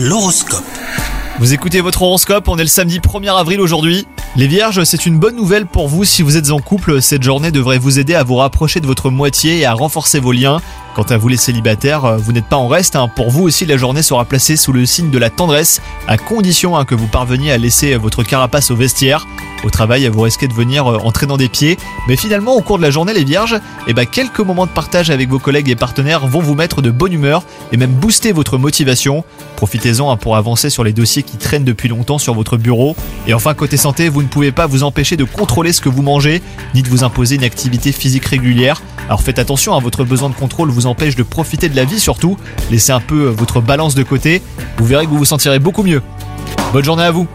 L'horoscope. Vous écoutez votre horoscope, on est le samedi 1er avril aujourd'hui. Les vierges, c'est une bonne nouvelle pour vous si vous êtes en couple, cette journée devrait vous aider à vous rapprocher de votre moitié et à renforcer vos liens. Quant à vous les célibataires, euh, vous n'êtes pas en reste, hein. pour vous aussi la journée sera placée sous le signe de la tendresse, à condition hein, que vous parveniez à laisser votre carapace au vestiaire. Au travail, vous risquez de venir euh, en traînant des pieds, mais finalement au cours de la journée les vierges, eh ben, quelques moments de partage avec vos collègues et partenaires vont vous mettre de bonne humeur et même booster votre motivation. Profitez-en hein, pour avancer sur les dossiers qui traînent depuis longtemps sur votre bureau. Et enfin côté santé, vous ne pouvez pas vous empêcher de contrôler ce que vous mangez, ni de vous imposer une activité physique régulière. Alors faites attention, à votre besoin de contrôle vous empêche de profiter de la vie surtout. Laissez un peu euh, votre balance de côté, vous verrez que vous vous sentirez beaucoup mieux. Bonne journée à vous